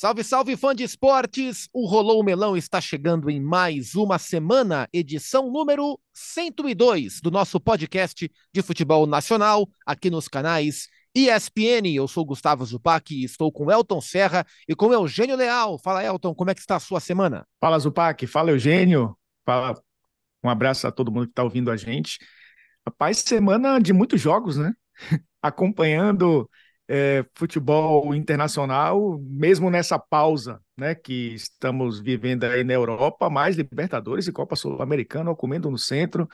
Salve, salve, fã de esportes! O Rolou o Melão está chegando em mais uma semana, edição número 102 do nosso podcast de futebol nacional, aqui nos canais ESPN. Eu sou Gustavo Zupac e estou com Elton Serra e com Eugênio Leal. Fala, Elton, como é que está a sua semana? Fala, Zupac. Fala, Eugênio. Fala, um abraço a todo mundo que está ouvindo a gente. Rapaz, semana de muitos jogos, né? Acompanhando é, futebol internacional, mesmo nessa pausa né, que estamos vivendo aí na Europa, mais Libertadores e Copa Sul-Americana comendo no centro.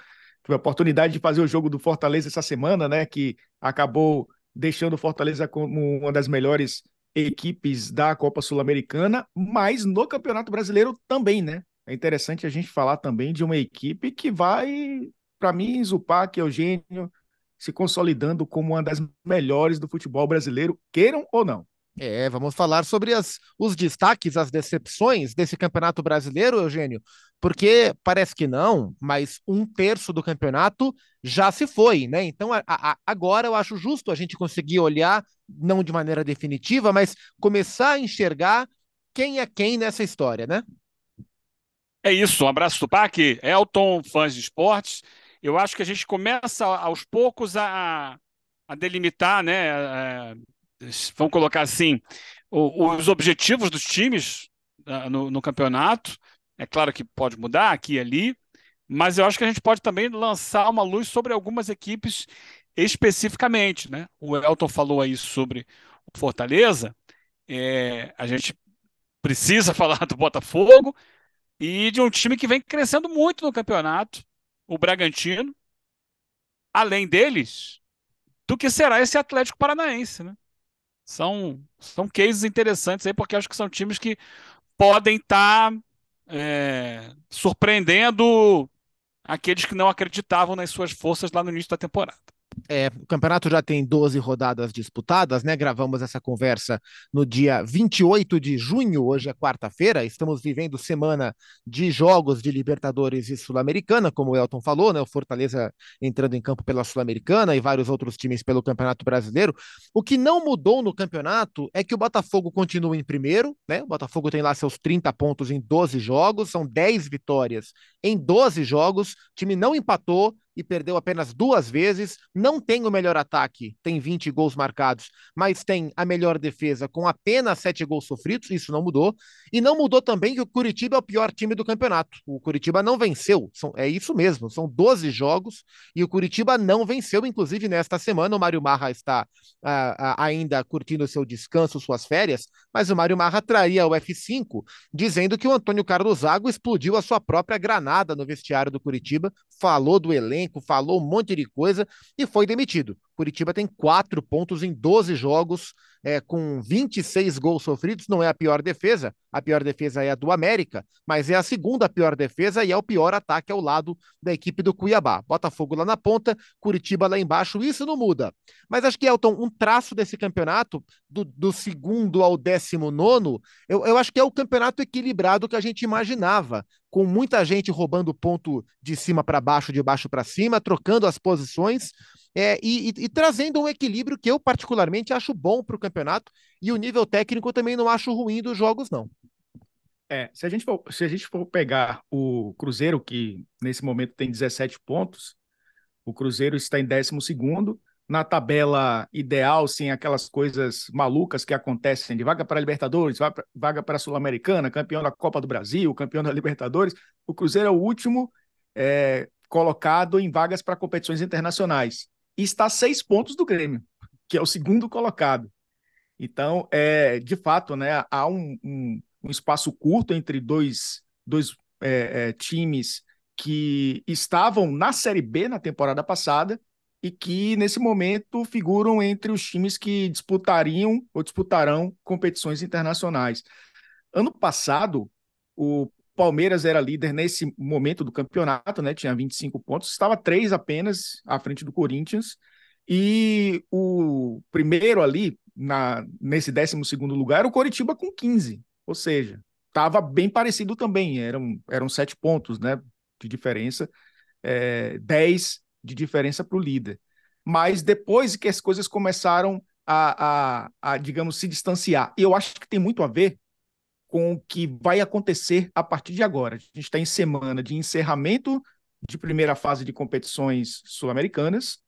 Tive a oportunidade de fazer o jogo do Fortaleza essa semana, né, que acabou deixando o Fortaleza como uma das melhores equipes da Copa Sul-Americana, mas no Campeonato Brasileiro também, né? É interessante a gente falar também de uma equipe que vai, para mim, Zupac, Eugênio, se consolidando como uma das melhores do futebol brasileiro, queiram ou não. É, vamos falar sobre as, os destaques, as decepções desse campeonato brasileiro, Eugênio, porque parece que não, mas um terço do campeonato já se foi, né? Então, a, a, agora eu acho justo a gente conseguir olhar, não de maneira definitiva, mas começar a enxergar quem é quem nessa história, né? É isso, um abraço do Parque, Elton, fãs de esportes eu acho que a gente começa aos poucos a, a delimitar, né? É, vamos colocar assim, os objetivos dos times ah, no, no, campeonato. É claro que pode mudar aqui e ali, mas eu acho que a gente pode também lançar uma luz sobre algumas equipes especificamente, né? O Elton falou aí sobre o Fortaleza. É, a gente precisa falar do Botafogo e de um time que vem crescendo muito no campeonato o Bragantino, além deles, do que será esse Atlético Paranaense, né? São, são cases interessantes aí, porque acho que são times que podem estar tá, é, surpreendendo aqueles que não acreditavam nas suas forças lá no início da temporada. É, o campeonato já tem 12 rodadas disputadas, né? Gravamos essa conversa no dia 28 de junho, hoje é quarta-feira. Estamos vivendo semana de jogos de Libertadores e Sul-Americana, como o Elton falou, né? O Fortaleza entrando em campo pela Sul-Americana e vários outros times pelo Campeonato Brasileiro. O que não mudou no campeonato é que o Botafogo continua em primeiro, né? O Botafogo tem lá seus 30 pontos em 12 jogos, são 10 vitórias em 12 jogos. O time não empatou, e perdeu apenas duas vezes. Não tem o melhor ataque, tem 20 gols marcados, mas tem a melhor defesa com apenas 7 gols sofridos, isso não mudou. E não mudou também que o Curitiba é o pior time do campeonato. O Curitiba não venceu, são, é isso mesmo, são 12 jogos e o Curitiba não venceu, inclusive nesta semana. O Mário Marra está uh, uh, ainda curtindo seu descanso, suas férias, mas o Mário Marra traria o F5 dizendo que o Antônio Carlos Zago explodiu a sua própria granada no vestiário do Curitiba, falou do elenco elenco, falou um monte de coisa e foi demitido. Curitiba tem quatro pontos em 12 jogos, é, com 26 gols sofridos. Não é a pior defesa, a pior defesa é a do América, mas é a segunda pior defesa e é o pior ataque ao lado da equipe do Cuiabá. Botafogo lá na ponta, Curitiba lá embaixo, isso não muda. Mas acho que, Elton, um traço desse campeonato, do, do segundo ao décimo nono, eu, eu acho que é o campeonato equilibrado que a gente imaginava com muita gente roubando ponto de cima para baixo, de baixo para cima, trocando as posições, é, e, e, e, trazendo um equilíbrio que eu particularmente acho bom para o campeonato e o nível técnico também não acho ruim dos jogos, não. É, se a gente for, se a gente for pegar o Cruzeiro, que nesse momento tem 17 pontos, o Cruzeiro está em 12 segundo, na tabela ideal, sem aquelas coisas malucas que acontecem de vaga para Libertadores, vaga para a Sul-Americana, campeão da Copa do Brasil, campeão da Libertadores, o Cruzeiro é o último é, colocado em vagas para competições internacionais e está a seis pontos do Grêmio, que é o segundo colocado. Então, é, de fato, né, há um, um, um espaço curto entre dois, dois é, é, times que estavam na Série B na temporada passada e que, nesse momento, figuram entre os times que disputariam ou disputarão competições internacionais. Ano passado, o Palmeiras era líder nesse momento do campeonato, né? Tinha 25 pontos, estava três apenas à frente do Corinthians. E o primeiro ali, na, nesse 12 lugar, era o Coritiba com 15. Ou seja, estava bem parecido também. Eram, eram sete pontos né, de diferença, é, 10 de diferença para o líder. Mas depois que as coisas começaram a, a, a, digamos, se distanciar, e eu acho que tem muito a ver com o que vai acontecer a partir de agora. A gente está em semana de encerramento de primeira fase de competições sul-americanas.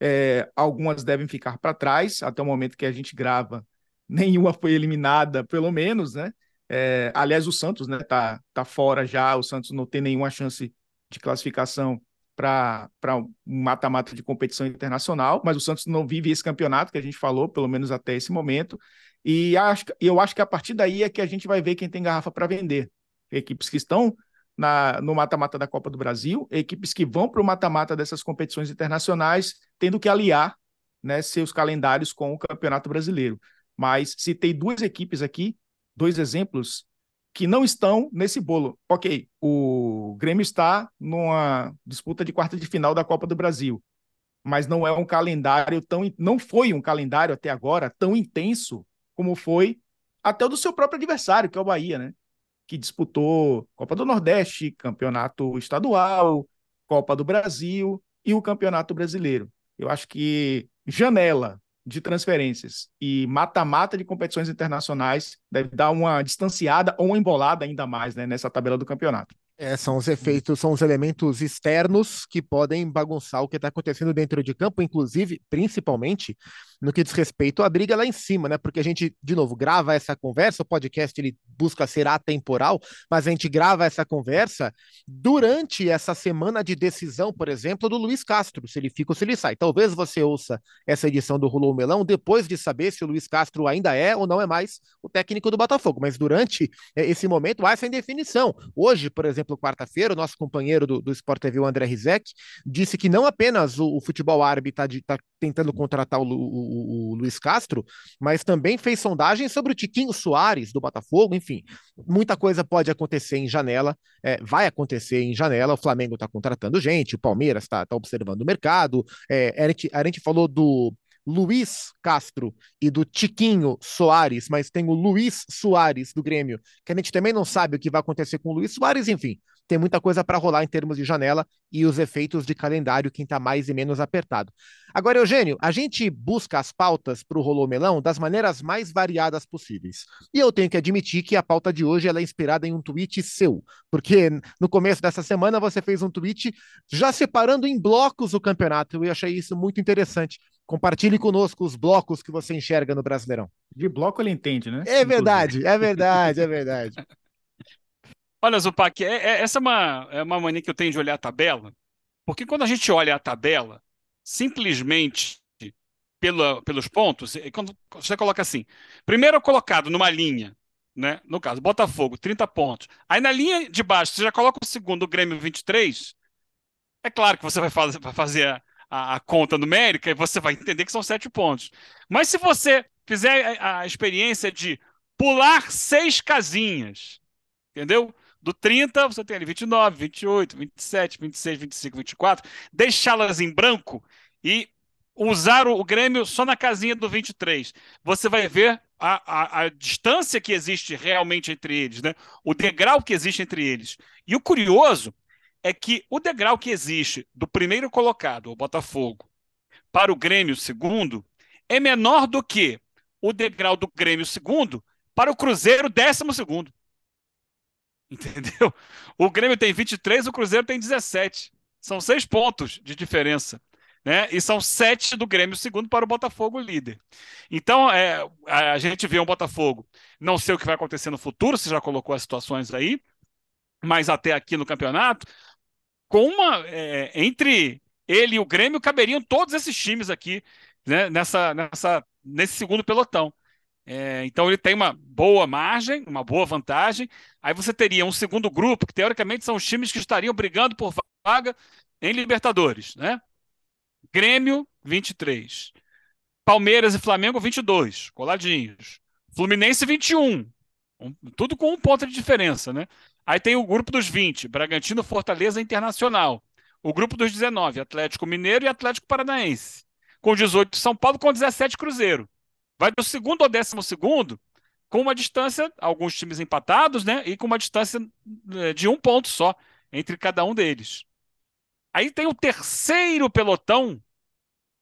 É, algumas devem ficar para trás, até o momento que a gente grava, nenhuma foi eliminada, pelo menos, né? É, aliás, o Santos né, tá, tá fora já, o Santos não tem nenhuma chance de classificação para um mata-mata de competição internacional, mas o Santos não vive esse campeonato que a gente falou, pelo menos até esse momento. E acho, eu acho que a partir daí é que a gente vai ver quem tem garrafa para vender. Equipes que estão na, no mata-mata da Copa do Brasil, equipes que vão para o mata-mata dessas competições internacionais, tendo que aliar né, seus calendários com o Campeonato Brasileiro. Mas citei duas equipes aqui, dois exemplos que não estão nesse bolo. Ok, o Grêmio está numa disputa de quarta de final da Copa do Brasil, mas não é um calendário tão. Não foi um calendário até agora tão intenso como foi até o do seu próprio adversário, que é o Bahia, né? Que disputou Copa do Nordeste, Campeonato Estadual, Copa do Brasil e o Campeonato Brasileiro. Eu acho que janela de transferências e mata-mata de competições internacionais deve dar uma distanciada ou uma embolada ainda mais né, nessa tabela do campeonato. É, são os efeitos, são os elementos externos que podem bagunçar o que está acontecendo dentro de campo, inclusive, principalmente, no que diz respeito à briga lá em cima, né? Porque a gente, de novo, grava essa conversa, o podcast ele busca ser atemporal, mas a gente grava essa conversa durante essa semana de decisão, por exemplo, do Luiz Castro, se ele fica ou se ele sai. Talvez você ouça essa edição do Rolou Melão depois de saber se o Luiz Castro ainda é ou não é mais o técnico do Botafogo, mas durante é, esse momento há essa indefinição. Hoje, por exemplo, quarta-feira, o nosso companheiro do, do Sport TV, o André Rizek, disse que não apenas o, o futebol árabe está tá tentando contratar o, o, o, Luiz Castro, mas também fez sondagens sobre o Tiquinho Soares do Botafogo, enfim, muita coisa pode acontecer em janela, é, vai acontecer em janela, o Flamengo está contratando gente, o Palmeiras está tá observando o mercado, é, a, gente, a gente falou do Luiz Castro e do Tiquinho Soares, mas tem o Luiz Soares do Grêmio, que a gente também não sabe o que vai acontecer com o Luiz Soares, enfim, tem muita coisa para rolar em termos de janela e os efeitos de calendário, quem está mais e menos apertado. Agora, Eugênio, a gente busca as pautas para o Rolô Melão das maneiras mais variadas possíveis. E eu tenho que admitir que a pauta de hoje ela é inspirada em um tweet seu, porque no começo dessa semana você fez um tweet já separando em blocos o campeonato. Eu achei isso muito interessante. Compartilhe conosco os blocos que você enxerga no Brasileirão. De bloco ele entende, né? É verdade, é verdade, é verdade. Olha, Zupac, é, é, essa é uma, é uma mania que eu tenho de olhar a tabela, porque quando a gente olha a tabela, simplesmente pela, pelos pontos, quando você coloca assim, primeiro colocado numa linha, né? No caso, Botafogo, 30 pontos. Aí na linha de baixo, você já coloca o segundo, o Grêmio, 23. É claro que você vai fazer, vai fazer a, a, conta numérica e você vai entender que são sete pontos. Mas se você fizer a, a experiência de pular seis casinhas, entendeu? Do 30, você tem ali 29, 28, 27, 26, 25, 24, deixá-las em branco e usar o, Grêmio só na casinha do 23. Você vai ver a, a, a, distância que existe realmente entre eles, né? o degrau que existe entre eles. E o curioso é que o degrau que existe do primeiro colocado, o Botafogo, para o Grêmio segundo, é menor do que o degrau do Grêmio segundo para o Cruzeiro décimo segundo. Entendeu? O Grêmio tem 23, o Cruzeiro tem 17. São seis pontos de diferença. Né? E são sete do Grêmio segundo para o Botafogo líder. Então, é, a gente vê um Botafogo, não sei o que vai acontecer no futuro, você já colocou as situações aí, mas até aqui no campeonato, com uma. É, entre ele e o Grêmio caberiam todos esses times aqui né, nessa, nessa, nesse segundo pelotão. É, então ele tem uma boa margem, uma boa vantagem. Aí você teria um segundo grupo, que teoricamente são os times que estariam brigando por vaga em Libertadores, né? Grêmio, 23. Palmeiras e Flamengo, 22, coladinhos. Fluminense, 21. Um, tudo com um ponto de diferença, né? Aí tem o grupo dos 20, Bragantino, Fortaleza Internacional. O grupo dos 19, Atlético Mineiro e Atlético Paranaense. Com 18, São Paulo, com 17, Cruzeiro. Vai do segundo ao décimo segundo, com uma distância, alguns times empatados, né? E com uma distância eh, de um ponto só entre cada um deles. Aí tem o terceiro pelotão,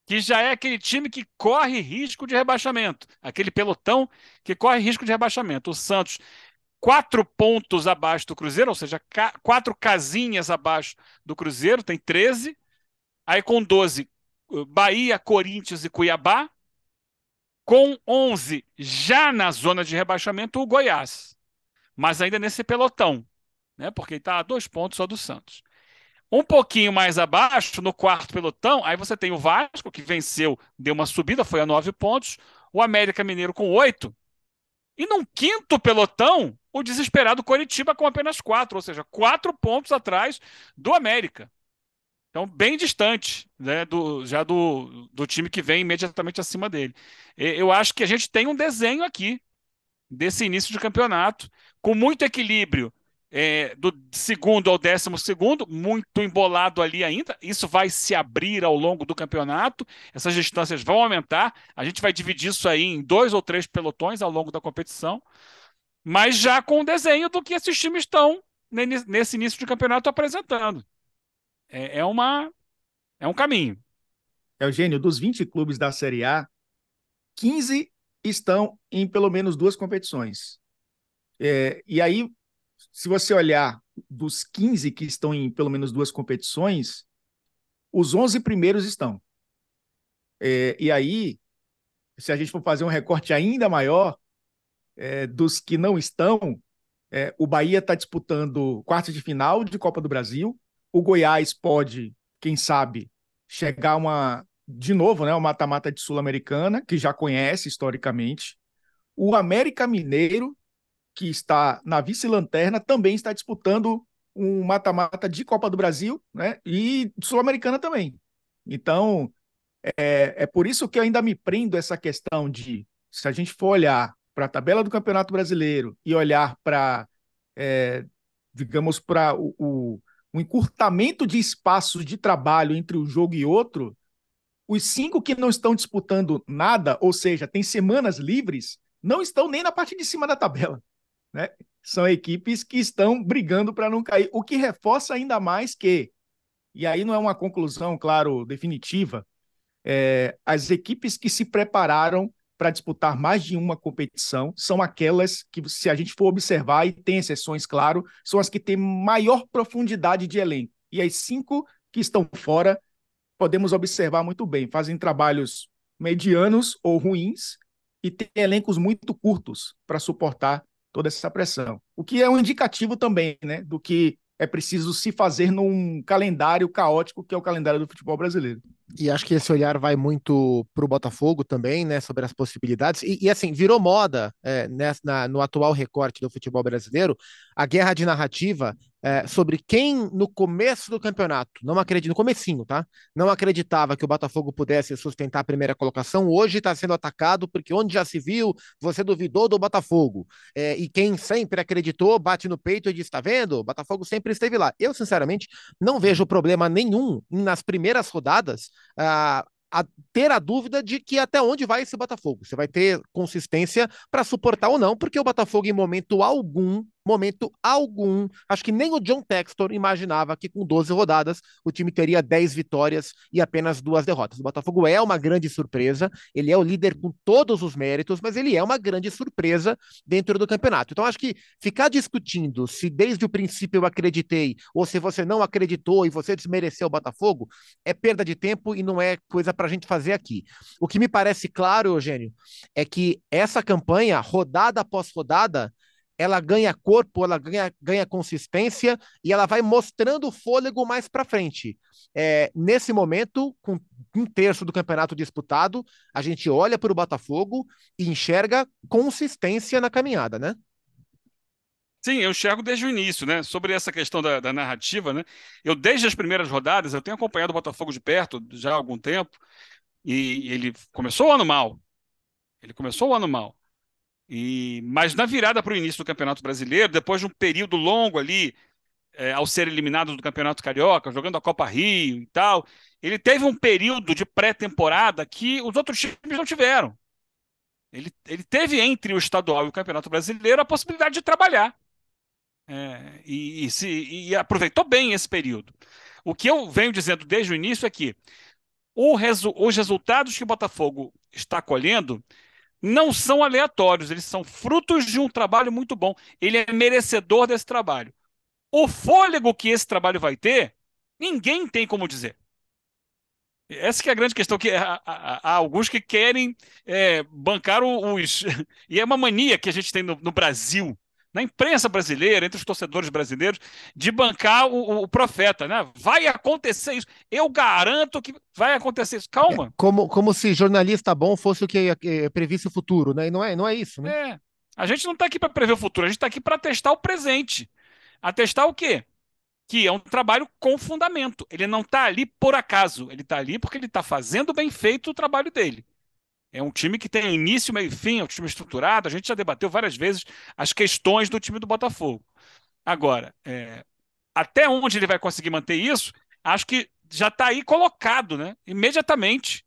que já é aquele time que corre risco de rebaixamento. Aquele pelotão que corre risco de rebaixamento. O Santos quatro pontos abaixo do Cruzeiro, ou seja, quatro casinhas abaixo do Cruzeiro, tem 13. Aí com 12, Bahia, Corinthians e Cuiabá. Com 11, já na zona de rebaixamento, o Goiás. Mas ainda nesse pelotão, né? porque está a dois pontos só do Santos. Um pouquinho mais abaixo, no quarto pelotão, aí você tem o Vasco, que venceu, deu uma subida, foi a nove pontos. O América Mineiro com oito. E num quinto pelotão, o desesperado Coritiba com apenas quatro, ou seja, quatro pontos atrás do América. Então, bem distante né, do, já do, do time que vem imediatamente acima dele. Eu acho que a gente tem um desenho aqui desse início de campeonato, com muito equilíbrio é, do segundo ao décimo segundo, muito embolado ali ainda. Isso vai se abrir ao longo do campeonato, essas distâncias vão aumentar. A gente vai dividir isso aí em dois ou três pelotões ao longo da competição, mas já com o desenho do que esses times estão nesse início de campeonato apresentando é, é, uma, é um caminho. Eugênio, dos 20 clubes da Série A, 15 estão em pelo menos duas competições. É, e aí, se você olhar dos 15 que estão em pelo menos duas competições, os 11 primeiros estão. É, e aí, se a gente for fazer um recorte ainda maior, é, dos que não estão, é, o Bahia está disputando quarta de final de Copa do Brasil, o Goiás pode, quem sabe, chegar uma de novo, né, o mata-mata de Sul-Americana, que já conhece historicamente. O América Mineiro, que está na vice-lanterna, também está disputando um mata-mata de Copa do Brasil, né, e Sul-Americana também. Então, é, é por isso que eu ainda me prendo essa questão de, se a gente for olhar para a tabela do Campeonato Brasileiro e olhar para, é, digamos, para o, o um encurtamento de espaços de trabalho entre um jogo e outro, os cinco que não estão disputando nada, ou seja, tem semanas livres, não estão nem na parte de cima da tabela. Né? São equipes que estão brigando para não cair, o que reforça ainda mais que, e aí não é uma conclusão, claro, definitiva, é, as equipes que se prepararam para disputar mais de uma competição são aquelas que, se a gente for observar, e tem exceções, claro, são as que têm maior profundidade de elenco. E as cinco que estão fora, podemos observar muito bem, fazem trabalhos medianos ou ruins e têm elencos muito curtos para suportar toda essa pressão. O que é um indicativo também né, do que é preciso se fazer num calendário caótico que é o calendário do futebol brasileiro. E acho que esse olhar vai muito para o Botafogo também, né, sobre as possibilidades. E, e assim, virou moda é, nessa, na, no atual recorte do futebol brasileiro a guerra de narrativa é, sobre quem no começo do campeonato, não acredito, no comecinho, tá? Não acreditava que o Botafogo pudesse sustentar a primeira colocação, hoje está sendo atacado porque onde já se viu, você duvidou do Botafogo. É, e quem sempre acreditou, bate no peito e diz: está vendo? O Botafogo sempre esteve lá. Eu, sinceramente, não vejo problema nenhum nas primeiras rodadas a, a ter a dúvida de que até onde vai esse Botafogo. Você vai ter consistência para suportar ou não, porque o Botafogo, em momento algum, momento algum, acho que nem o John Textor imaginava que com 12 rodadas o time teria 10 vitórias e apenas duas derrotas. O Botafogo é uma grande surpresa, ele é o líder com todos os méritos, mas ele é uma grande surpresa dentro do campeonato. Então acho que ficar discutindo se desde o princípio eu acreditei ou se você não acreditou e você desmereceu o Botafogo é perda de tempo e não é coisa para a gente fazer aqui. O que me parece claro, Eugênio, é que essa campanha, rodada após rodada, ela ganha corpo, ela ganha, ganha consistência e ela vai mostrando o fôlego mais para frente. É, nesse momento, com um terço do campeonato disputado, a gente olha para o Botafogo e enxerga consistência na caminhada, né? Sim, eu enxergo desde o início, né? Sobre essa questão da, da, narrativa, né? Eu, desde as primeiras rodadas, eu tenho acompanhado o Botafogo de perto já há algum tempo, e ele começou o ano mal. Ele começou o ano mal. E, mas na virada para o início do Campeonato Brasileiro, depois de um período longo ali, é, ao ser eliminado do Campeonato Carioca, jogando a Copa Rio e tal, ele teve um período de pré-temporada que os outros times não tiveram. Ele, ele teve entre o estadual e o Campeonato Brasileiro a possibilidade de trabalhar. É, e, e, se, e aproveitou bem esse período. O que eu venho dizendo desde o início é que resu, os resultados que o Botafogo está colhendo não são aleatórios, eles são frutos de um trabalho muito bom. Ele é merecedor desse trabalho. O fôlego que esse trabalho vai ter, ninguém tem como dizer. Essa que é a grande questão, que há, há, há alguns que querem é, bancar os... E é uma mania que a gente tem no, no, Brasil, na imprensa brasileira, entre os torcedores brasileiros, de bancar o, o, profeta, né? Vai acontecer isso. Eu garanto que vai acontecer isso. Calma. É, como, como se jornalista bom fosse o que é, previsse o futuro, né? E não é, não é isso, né? É. A gente não está aqui para prever o futuro, a gente está aqui para testar o presente. A testar o quê? que é um trabalho com fundamento. Ele não está ali por acaso, ele está ali porque ele está fazendo bem feito o trabalho dele. É um time que tem início, meio e fim, é um time estruturado. A gente já debateu várias vezes as questões do time do Botafogo. Agora, é, até onde ele vai conseguir manter isso, acho que já está aí colocado, né? Imediatamente,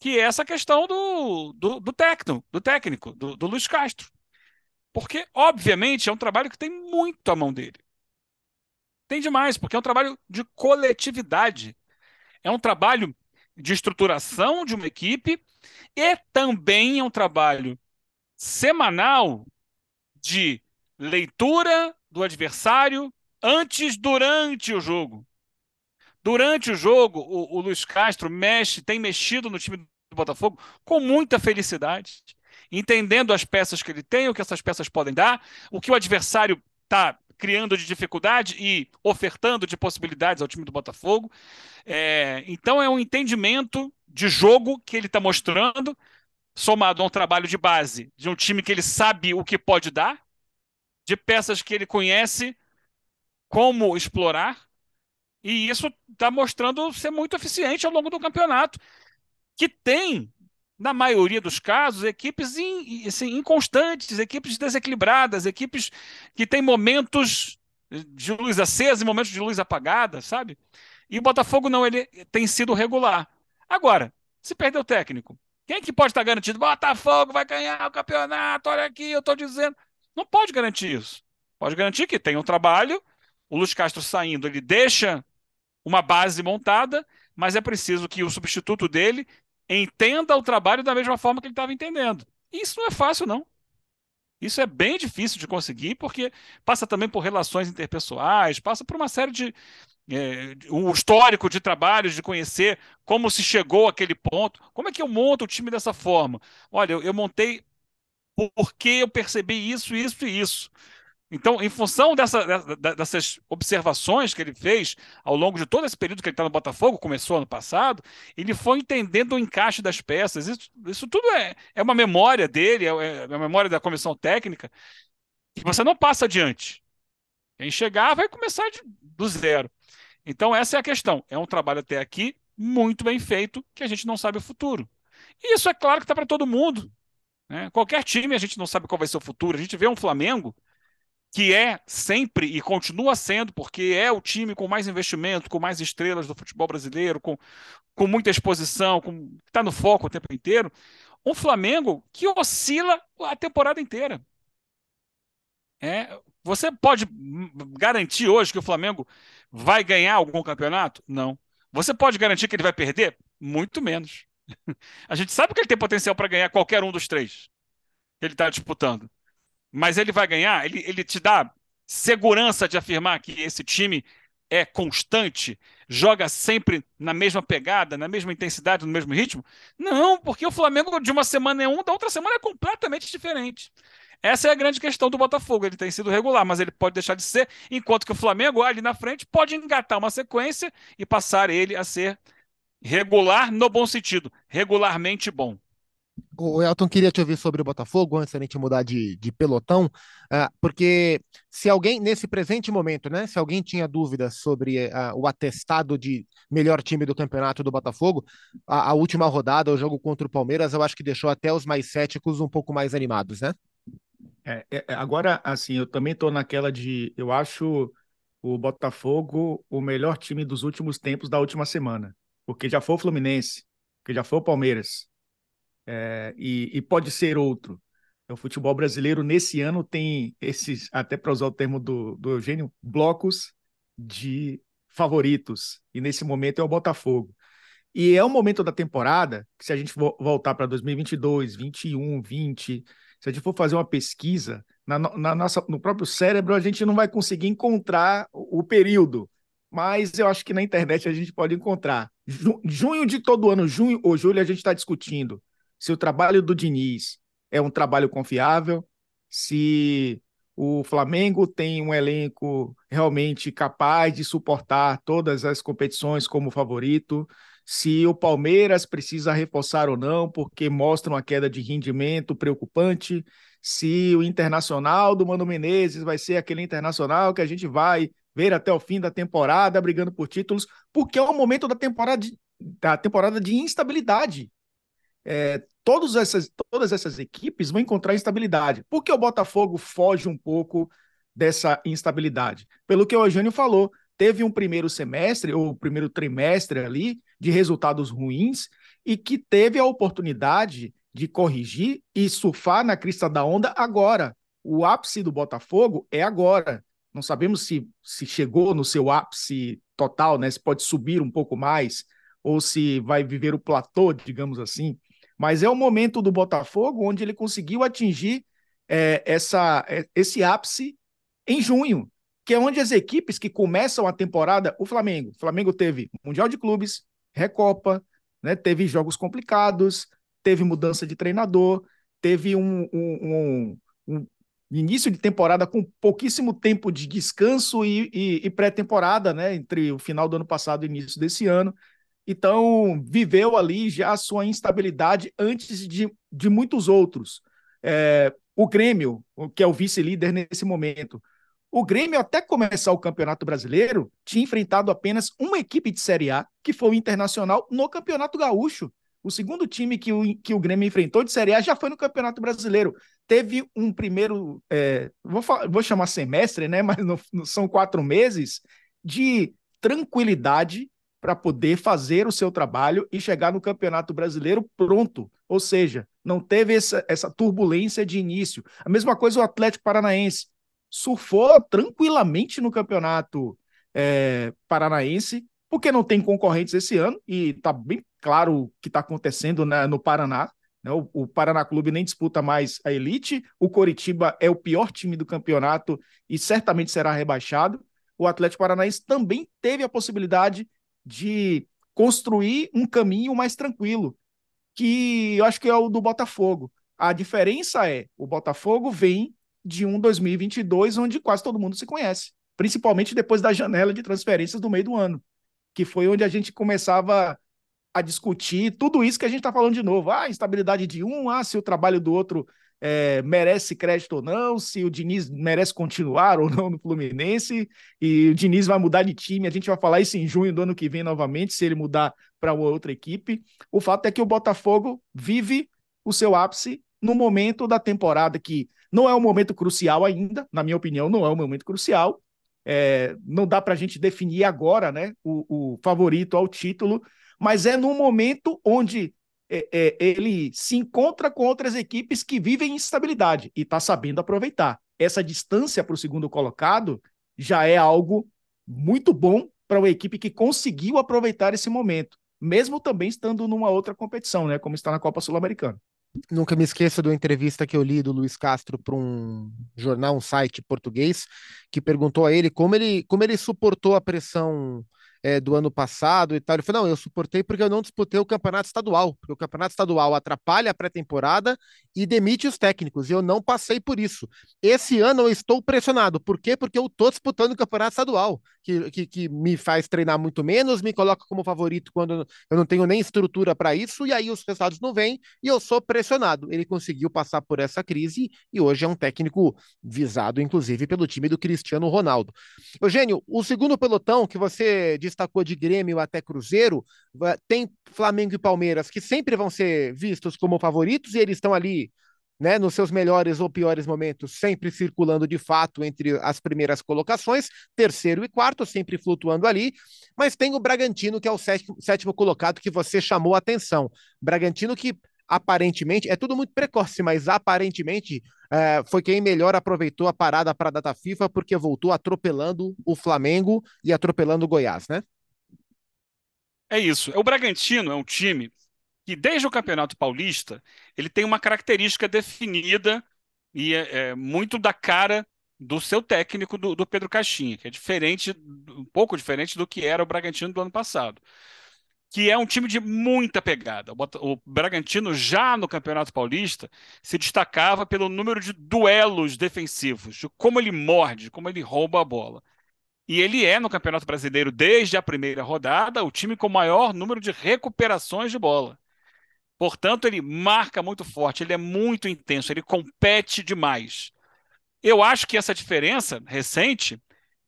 que é essa questão do, do, do técnico, do técnico, do, do Luiz Castro. Porque, obviamente, é um trabalho que tem muito à mão dele. Tem demais, porque é um trabalho de coletividade. É um trabalho de estruturação de uma equipe e também é um trabalho semanal de leitura do adversário antes, durante o jogo. Durante o jogo, o, o Luiz Castro mexe, tem mexido no time do Botafogo com muita felicidade, entendendo as peças que ele tem, o que essas peças podem dar, o que o adversário está criando de dificuldade e ofertando de possibilidades ao time do Botafogo. É, então é um entendimento de jogo que ele está mostrando, somado a um trabalho de base de um time que ele sabe o que pode dar, de peças que ele conhece como explorar, e isso está mostrando ser muito eficiente ao longo do campeonato, que tem na maioria dos casos, equipes in, assim, inconstantes, equipes desequilibradas, equipes que têm momentos de luz acesa e momentos de luz apagada, sabe? E o Botafogo não, ele tem sido regular. Agora, se perder o técnico, quem que pode estar garantido? Botafogo vai ganhar o campeonato, olha aqui, eu estou dizendo. Não pode garantir isso. Pode garantir que tem um trabalho, o Luiz Castro saindo, ele deixa uma base montada, mas é preciso que o substituto dele entenda o trabalho da mesma forma que ele estava entendendo. Isso não é fácil, não. Isso é bem difícil de conseguir, porque passa também por relações interpessoais, passa por uma série de. É, o histórico de trabalhos, de conhecer como se chegou àquele ponto. Como é que eu monto o time dessa forma? Olha, eu, eu montei porque eu percebi isso, isso e isso. Então, em função dessa, dessas observações que ele fez ao longo de todo esse período que ele está no Botafogo, começou ano passado, ele foi entendendo o encaixe das peças. Isso, isso tudo é, é uma memória dele, é, é uma memória da comissão técnica, que você não passa adiante. Quem chegar vai começar de, do zero. Então, essa é a questão. É um trabalho até aqui muito bem feito, que a gente não sabe o futuro. E isso é claro que está para todo mundo. Né? Qualquer time a gente não sabe qual vai ser o futuro. A gente vê um Flamengo que é sempre e continua sendo, porque é o time com mais investimento, com mais estrelas do futebol brasileiro, com, com muita exposição, com está no foco o tempo inteiro, um Flamengo que oscila a temporada inteira. É, você pode garantir hoje que o Flamengo vai ganhar algum campeonato? Não. Você pode garantir que ele vai perder? Muito menos. A gente sabe que ele tem potencial para ganhar qualquer um dos três que ele está disputando mas ele vai ganhar, ele, ele te dá segurança de afirmar que esse time é constante, joga sempre na mesma pegada, na mesma intensidade, no mesmo ritmo? Não, porque o Flamengo de uma semana é um, da outra semana é completamente diferente. Essa é a grande questão do Botafogo. Ele tem sido regular, mas ele pode deixar de ser, enquanto que o Flamengo, ali na frente, pode engatar uma sequência e passar ele a ser regular no bom sentido, regularmente bom. O Elton queria te ouvir sobre o Botafogo antes da gente mudar de, de pelotão, uh, porque se alguém, nesse presente momento, né, se alguém tinha dúvidas sobre uh, o atestado de melhor time do campeonato do Botafogo, a, a, última rodada, o jogo contra o Palmeiras, eu acho que deixou até os mais céticos um pouco mais animados, né? É, é, é agora, assim, eu também estou naquela de, eu acho o Botafogo o melhor time dos últimos tempos da última semana, porque já foi o Fluminense, porque já foi o Palmeiras, é, e, e, pode ser outro. O futebol brasileiro, nesse ano, tem esses, até para usar o termo do, do Eugênio, blocos de favoritos. E nesse momento é o Botafogo. E é um momento da temporada que, se a gente voltar para 2022, 21, 20, se a gente for fazer uma pesquisa, na, na, nossa, no próprio cérebro, a gente não vai conseguir encontrar o, o período. Mas eu acho que na internet a gente pode encontrar. Ju, junho de todo ano, junho ou julho, a gente está discutindo se o trabalho do Diniz é um trabalho confiável, se o Flamengo tem um elenco realmente capaz de suportar todas as competições como favorito, se o Palmeiras precisa reforçar ou não, porque mostra uma queda de rendimento preocupante, se o Internacional do Mano Menezes vai ser aquele Internacional que a gente vai ver até o fim da temporada brigando por títulos, porque é um momento da temporada de, da temporada de instabilidade. É, todas, essas, todas essas equipes vão encontrar instabilidade. Por que o Botafogo foge um pouco dessa instabilidade? Pelo que o Eugênio falou, teve um primeiro semestre, ou primeiro trimestre ali, de resultados ruins, e que teve a oportunidade de corrigir e surfar na crista da onda agora. O ápice do Botafogo é agora. Não sabemos se, se chegou no seu ápice total, né? Se pode subir um pouco mais, ou se vai viver o platô, digamos assim. Mas é o momento do Botafogo onde ele conseguiu atingir é, essa, é, esse ápice em junho que é onde as equipes que começam a temporada, o Flamengo, o Flamengo teve Mundial de Clubes, Recopa, né, teve jogos complicados, teve mudança de treinador, teve um, um, um, um início de temporada com pouquíssimo tempo de descanso e, e, e pré-temporada, né, entre o final do ano passado e início desse ano. Então, viveu ali já a sua instabilidade antes de, de muitos outros. É, o Grêmio, que é o vice-líder nesse momento, o Grêmio, até começar o Campeonato Brasileiro, tinha enfrentado apenas uma equipe de Série A, que foi o Internacional, no Campeonato Gaúcho. O segundo time que o, que o Grêmio enfrentou de Série A já foi no Campeonato Brasileiro. Teve um primeiro, é, vou, vou, chamar semestre, né? Mas são quatro meses de tranquilidade para poder fazer o seu trabalho e chegar no Campeonato Brasileiro pronto. Ou seja, não teve essa, essa turbulência de início. A mesma coisa o Atlético Paranaense surfou tranquilamente no campeonato é, paranaense, porque não tem concorrentes esse ano, e está bem claro o que está acontecendo né, no Paraná. Né, o, Paraná Clube nem disputa mais a elite, o Coritiba é o pior time do campeonato e certamente será rebaixado. O Atlético Paranaense também teve a possibilidade de construir um caminho mais tranquilo, que eu acho que é o do Botafogo. A diferença é, o Botafogo vem de um 2022 onde quase todo mundo se conhece, principalmente depois da janela de transferências do meio do ano, que foi onde a gente começava a discutir tudo isso que a gente está falando de novo. Ah, instabilidade de um, ah, se o trabalho do outro é, merece crédito ou não, se o Diniz merece continuar ou não no Fluminense, e o Diniz vai mudar de time. A gente vai falar isso em junho do ano que vem novamente, se ele mudar para outra equipe. O fato é que o Botafogo vive o seu ápice no momento da temporada que não é um momento crucial ainda, na minha opinião, não é um momento crucial. É, não dá para a gente definir agora né, o, o, favorito ao título, mas é num momento onde é, é, ele se encontra com outras equipes que vivem instabilidade e está sabendo aproveitar. Essa distância para o segundo colocado já é algo muito bom para uma equipe que conseguiu aproveitar esse momento, mesmo também estando numa outra competição, né, como está na Copa Sul-Americana. Nunca me esqueço da entrevista que eu li do Luiz Castro para um jornal, um site português, que perguntou a ele como ele, como ele suportou a pressão é, do ano passado e tal. Ele falou: não, eu suportei porque eu não disputei o campeonato estadual, porque o campeonato estadual atrapalha a pré-temporada e demite os técnicos, e eu não passei por isso. Esse ano eu estou pressionado. Por quê? Porque eu estou disputando o campeonato estadual, que, que, que, me faz treinar muito menos, me coloca como favorito quando eu não tenho nem estrutura para isso, e aí os resultados não vêm e eu sou pressionado. Ele conseguiu passar por essa crise e hoje é um técnico visado, inclusive, pelo time do Cristiano Ronaldo. Eugênio, o segundo pelotão que você disse destacou de Grêmio até Cruzeiro, tem Flamengo e Palmeiras que sempre vão ser vistos como favoritos e eles estão ali, né, nos seus melhores ou piores momentos, sempre circulando de fato entre as primeiras colocações, terceiro e quarto, sempre flutuando ali. Mas tem o Bragantino, que é o sétimo, sétimo colocado, que você chamou a atenção. Bragantino que aparentemente, é tudo muito precoce, mas aparentemente é, foi quem melhor aproveitou a parada para a data FIFA, porque voltou atropelando o Flamengo e atropelando o Goiás, né? É isso. O Bragantino é um time que, desde o Campeonato Paulista, ele tem uma característica definida e é, é muito da cara do seu técnico, do, do, Pedro Caixinha, que é diferente, um pouco diferente do que era o Bragantino do ano passado. Que é um time de muita pegada. O Bragantino, já no Campeonato Paulista, se destacava pelo número de duelos defensivos, de como ele morde, como ele rouba a bola. E ele é, no Campeonato Brasileiro, desde a primeira rodada, o time com maior número de recuperações de bola. Portanto, ele marca muito forte, ele é muito intenso, ele compete demais. Eu acho que essa diferença recente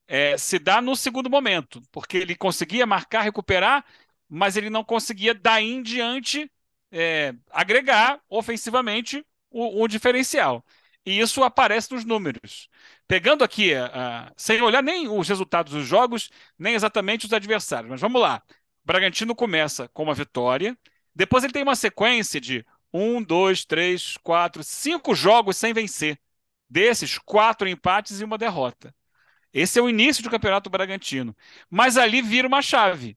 é, se dá no segundo momento, porque ele conseguia marcar, recuperar, mas ele não conseguia, daí em diante, é, agregar ofensivamente o, o, diferencial. E isso aparece nos números. Pegando aqui, uh, sem olhar nem os resultados dos jogos, nem exatamente os adversários, mas vamos lá. O Bragantino começa com uma vitória, depois ele tem uma sequência de um, dois, três, quatro, cinco jogos sem vencer. Desses, quatro empates e uma derrota. Esse é o início do Campeonato Bragantino. Mas ali vira uma chave.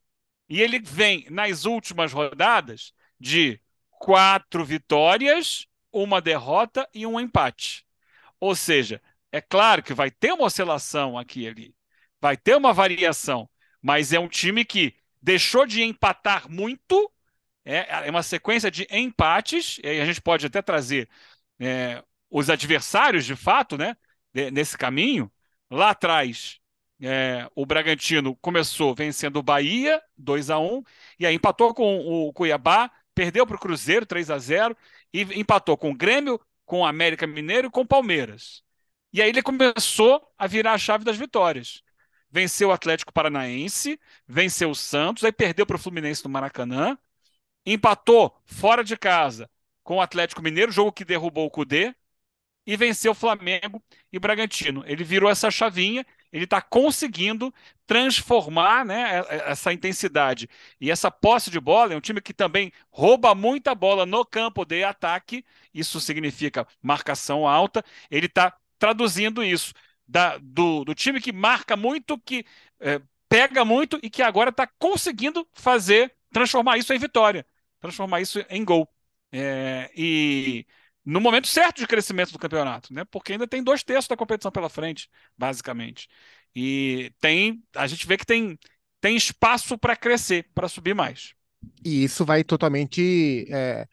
E ele vem, nas últimas rodadas, de quatro vitórias, uma derrota e um empate. Ou seja, é claro que vai ter uma oscilação aqui e ali. Vai ter uma variação. Mas é um time que deixou de empatar muito. É, é uma sequência de empates. E a gente pode até trazer é, os adversários, de fato, né, nesse caminho. Lá atrás, é, o Bragantino começou vencendo o Bahia, 2 a 1 e aí empatou com o Cuiabá, perdeu para o Cruzeiro, 3 a 0 e empatou com o Grêmio, com o América Mineiro e com o Palmeiras. E aí ele começou a virar a chave das vitórias. Venceu o Atlético Paranaense, venceu o Santos, aí perdeu para o Fluminense no Maracanã, empatou fora de casa com o Atlético Mineiro, jogo que derrubou o Cudê, e venceu o Flamengo e Bragantino. Ele virou essa chavinha, ele está conseguindo transformar né, essa intensidade e essa posse de bola. É um time que também rouba muita bola no campo de ataque, isso significa marcação alta. Ele está traduzindo isso da, do, do, time que marca muito, que é, pega muito e que agora está conseguindo fazer, transformar isso em vitória, transformar isso em gol. É, e no momento certo de crescimento do campeonato, né? Porque ainda tem dois terços da competição pela frente, basicamente. E tem, a gente vê que tem, tem espaço para crescer, para subir mais. E isso vai totalmente é,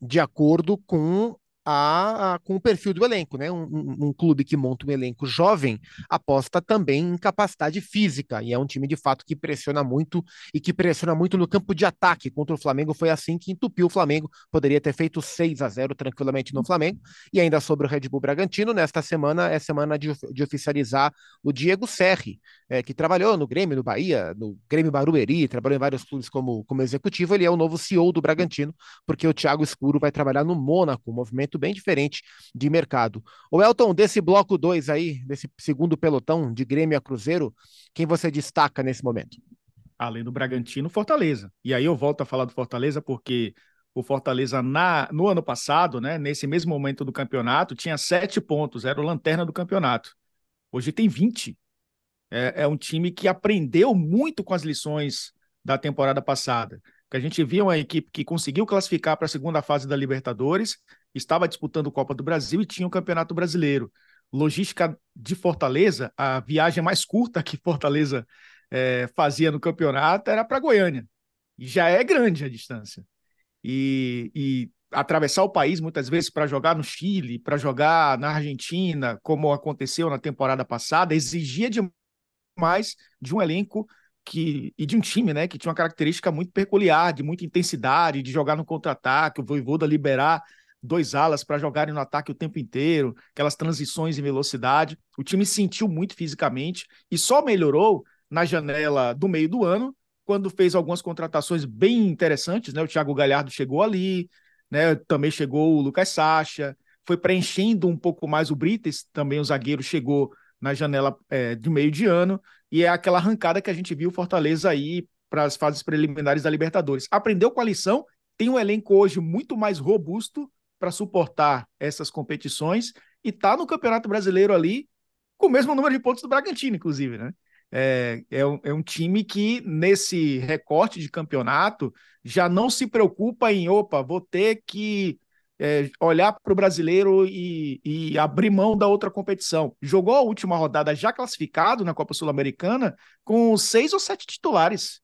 de acordo com a, a, com o perfil do elenco, né? Um, um, um, clube que monta um elenco jovem aposta também em capacidade física, e é um time de fato que pressiona muito e que pressiona muito no campo de ataque. Contra o Flamengo foi assim que entupiu o Flamengo, poderia ter feito 6 a 0 tranquilamente no Flamengo. E ainda sobre o Red Bull Bragantino, nesta semana é semana de, de oficializar o Diego Serri, é, que trabalhou no Grêmio, no Bahia, no Grêmio Barueri, trabalhou em vários clubes como, como executivo. Ele é o novo CEO do Bragantino, porque o Thiago Escuro vai trabalhar no Mônaco, um movimento bem diferente de mercado. O Elton, desse bloco 2 aí, desse segundo pelotão de Grêmio a Cruzeiro, quem você destaca nesse momento? Além do Bragantino, Fortaleza. E aí eu volto a falar do Fortaleza porque o Fortaleza na, no ano passado, né, nesse mesmo momento do campeonato, tinha sete pontos, era o lanterna do campeonato. Hoje tem 20. É, é um time que aprendeu muito com as lições da temporada passada. Que a gente via uma equipe que conseguiu classificar para a segunda fase da Libertadores, estava disputando Copa do Brasil e tinha o Campeonato Brasileiro. Logística de Fortaleza, a viagem mais curta que Fortaleza é, fazia no campeonato era para Goiânia. E já é grande a distância. E, e atravessar o país muitas vezes para jogar no Chile, para jogar na Argentina, como aconteceu na temporada passada, exigia demais de um elenco que, e de um time né, que tinha uma característica muito peculiar, de muita intensidade, de jogar no contra-ataque, o Voivoda liberar dois alas para jogarem no ataque o tempo inteiro, aquelas transições em velocidade. O time sentiu muito fisicamente e só melhorou na janela do meio do ano, quando fez algumas contratações bem interessantes, né? O Thiago Galhardo chegou ali, né? Também chegou o Lucas Sacha, foi preenchendo um pouco mais o Brites, também o zagueiro chegou na janela é, de meio de ano, e é aquela arrancada que a gente viu Fortaleza aí para as fases preliminares da Libertadores. Aprendeu com a lição, tem um elenco hoje muito mais robusto para suportar essas competições e está no Campeonato Brasileiro ali com o mesmo número de pontos do Bragantino, inclusive, né? É, é, um, é um time que, nesse recorte de campeonato, já não se preocupa em, opa, vou ter que é, olhar para o brasileiro e, e, abrir mão da outra competição. Jogou a última rodada já classificado na Copa Sul-Americana com seis ou sete titulares.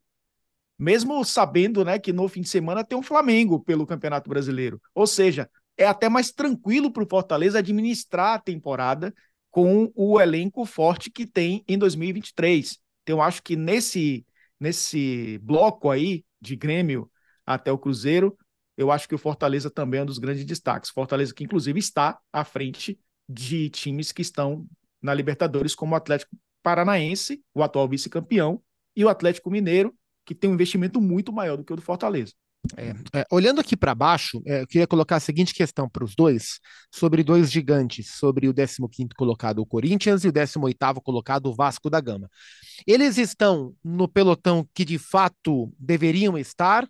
Mesmo sabendo né, que no fim de semana tem um Flamengo pelo Campeonato Brasileiro. Ou seja, é até mais tranquilo para o Fortaleza administrar a temporada com o elenco forte que tem em 2023. Então, acho que nesse, nesse bloco aí de Grêmio até o Cruzeiro, eu acho que o Fortaleza também é um dos grandes destaques. Fortaleza que, inclusive, está à frente de times que estão na Libertadores, como o Atlético Paranaense, o atual vice-campeão, e o Atlético Mineiro, que tem um investimento muito maior do que o do Fortaleza. É, é, olhando aqui para baixo, é, eu queria colocar a seguinte questão para os dois, sobre dois gigantes, sobre o 15º colocado, o Corinthians, e o 18º colocado, o Vasco da Gama. Eles estão no pelotão que de fato deveriam estar,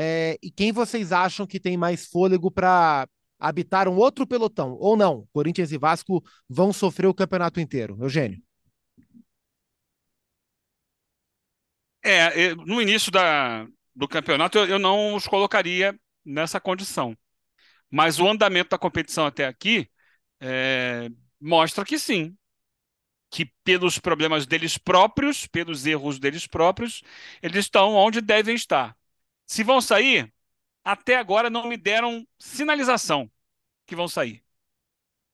é, e quem vocês acham que tem mais fôlego para habitar um outro pelotão? Ou não? Corinthians e Vasco vão sofrer o campeonato inteiro. Eugênio. É, no início da, do campeonato eu, eu não os colocaria nessa condição. Mas o andamento da competição até aqui é, mostra que sim, que pelos problemas deles próprios, pelos erros deles próprios, eles estão onde devem estar. Se vão sair, até agora não me deram sinalização que vão sair.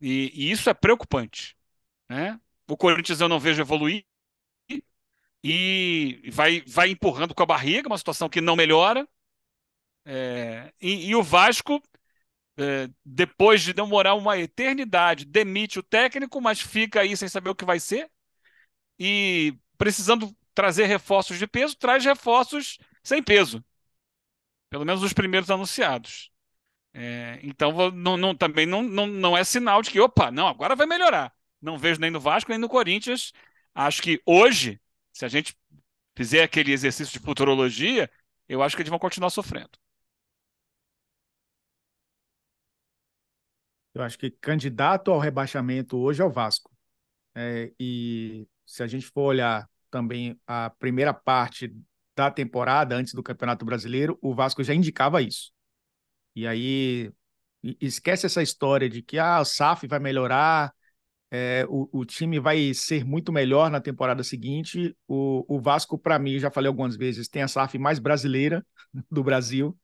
E, e isso é preocupante. Né? O Corinthians eu não vejo evoluir e vai, vai empurrando com a barriga, uma situação que não melhora. É, e, e, o Vasco, é, depois de demorar uma eternidade, demite o técnico, mas fica aí sem saber o que vai ser. E precisando trazer reforços de peso, traz reforços sem peso. Pelo menos os primeiros anunciados. É, então não, não, também não, não, não é sinal de que, opa, não, agora vai melhorar. Não vejo nem no Vasco, nem no Corinthians. Acho que hoje, se a gente fizer aquele exercício de futurologia, eu acho que eles vão continuar sofrendo. Eu acho que candidato ao rebaixamento hoje é o Vasco. É, e se a gente for olhar também a primeira parte da temporada, antes do Campeonato Brasileiro, o Vasco já indicava isso. E aí, esquece essa história de que ah, o SAF vai melhorar, é, o, o, time vai ser muito melhor na temporada seguinte. O, o Vasco, para mim, já falei algumas vezes, tem a SAF mais brasileira do Brasil.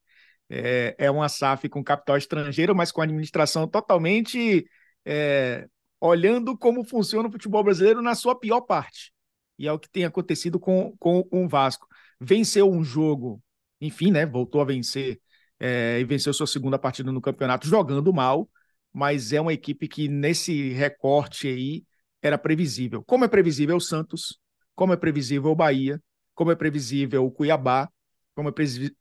É, é uma SAF com capital estrangeiro, mas com administração totalmente é, olhando como funciona o futebol brasileiro na sua pior parte. E é o que tem acontecido com, com o Vasco venceu um jogo, enfim, né? Voltou a vencer é, e venceu sua segunda partida no campeonato jogando mal, mas é uma equipe que nesse recorte aí era previsível. Como é previsível o Santos, como é previsível o Bahia, como é previsível o Cuiabá, como é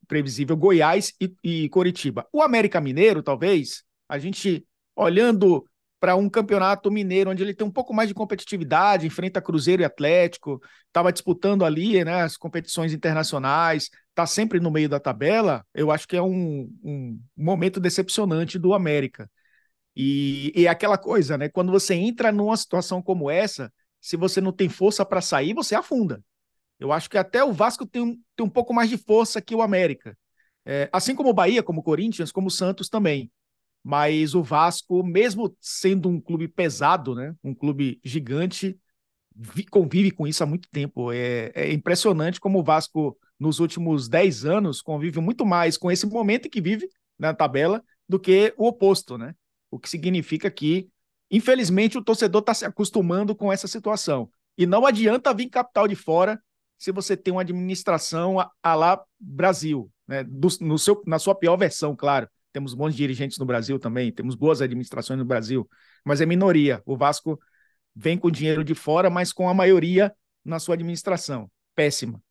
previsível Goiás e, e Coritiba. O América Mineiro, talvez, a gente olhando para um campeonato mineiro, onde ele tem um pouco mais de competitividade, enfrenta Cruzeiro e Atlético, estava disputando ali né, as competições internacionais, está sempre no meio da tabela, eu acho que é um, um momento decepcionante do América. E, e é aquela coisa, né? Quando você entra numa situação como essa, se você não tem força para sair, você afunda. Eu acho que até o Vasco tem um, tem um pouco mais de força que o América. É, assim como o Bahia, como o Corinthians, como o Santos também mas o Vasco, mesmo sendo um clube pesado, né, um clube gigante, convive com isso há muito tempo. É, é, impressionante como o Vasco, nos últimos 10 anos, convive muito mais com esse momento que vive na tabela do que o oposto, né? O que significa que, infelizmente, o torcedor está se acostumando com essa situação. E não adianta vir capital de fora se você tem uma administração a, a lá Brasil, né? Do, no seu, na sua pior versão, claro temos bons dirigentes no Brasil também, temos boas administrações no Brasil, mas é minoria. O Vasco vem com dinheiro de fora, mas com a maioria na sua administração. Péssima.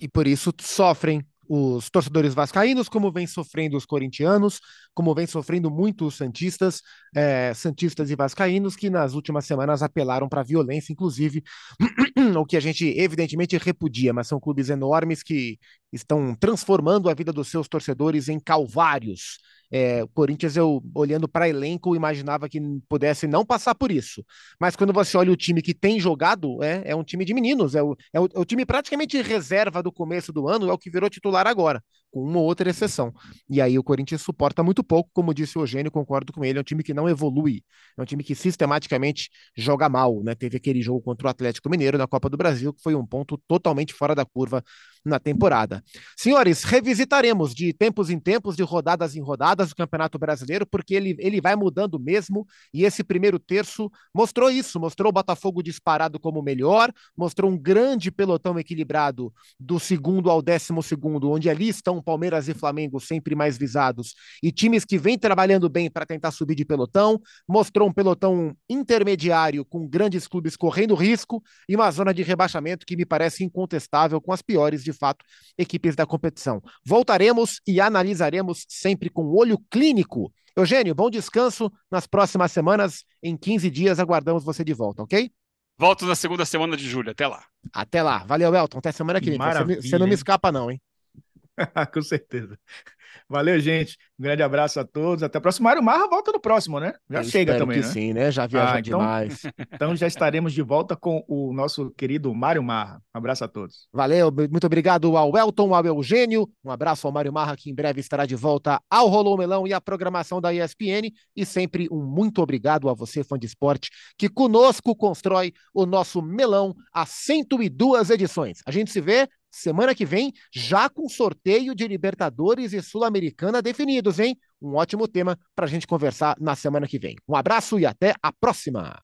E por isso sofrem os torcedores vascaínos, como vem sofrendo os corintianos, como vem sofrendo muito os santistas, é, santistas e vascaínos, que nas últimas semanas apelaram para a violência, inclusive, o que a gente evidentemente repudia, mas são clubes enormes que estão transformando a vida dos seus torcedores em calvários É, Corinthians, eu olhando para elenco, imaginava que pudesse não passar por isso. Mas quando você olha o time que tem jogado, é, é um time de meninos, é o, é o, é o time praticamente reserva do começo do ano, é o que virou titular agora, com uma ou outra exceção. E aí o Corinthians suporta muito pouco, como disse o Eugênio, concordo com ele, é um time que não evolui, é um time que sistematicamente joga mal, né? Teve aquele jogo contra o Atlético Mineiro na Copa do Brasil, que foi um ponto totalmente fora da curva na temporada. Senhores, revisitaremos de tempos em tempos, de rodadas em rodadas, o Campeonato Brasileiro, porque ele, ele vai mudando mesmo, e esse primeiro terço mostrou isso, mostrou o Botafogo disparado como melhor, mostrou um grande pelotão equilibrado do segundo ao décimo segundo, onde ali estão Palmeiras e Flamengo sempre mais visados, e times que vêm trabalhando bem para tentar subir de pelotão, mostrou um pelotão intermediário com grandes clubes correndo risco e uma zona de rebaixamento que me parece incontestável com as piores de de fato, equipes da competição. Voltaremos e analisaremos sempre com olho clínico. Eugênio, bom descanso nas próximas semanas. Em 15 dias aguardamos você de volta, ok? Volto na segunda semana de julho. Até lá. Até lá. Valeu, Elton. Até semana que vem. Você não me escapa, não, hein? Com certeza. Valeu, gente. Um grande abraço a todos. Até o próximo. Mário Marra volta no próximo, né? Já Eu chega também, que né? sim, né? Já viajou ah, então, demais. Então já estaremos de volta com o nosso querido Mário Marra. Um abraço a todos. Valeu, muito obrigado ao Elton, ao Eugênio. Um abraço ao Mário Marra, que em breve estará de volta ao Rolou Melão e à programação da ESPN. E sempre um muito obrigado a você, fã de esporte, que conosco constrói o nosso melão há 102 edições. A gente se vê semana que vem, já com sorteio de Libertadores e Sul-Americana definidos, hein? Um ótimo tema para a gente conversar na semana que vem. Um abraço e até a próxima!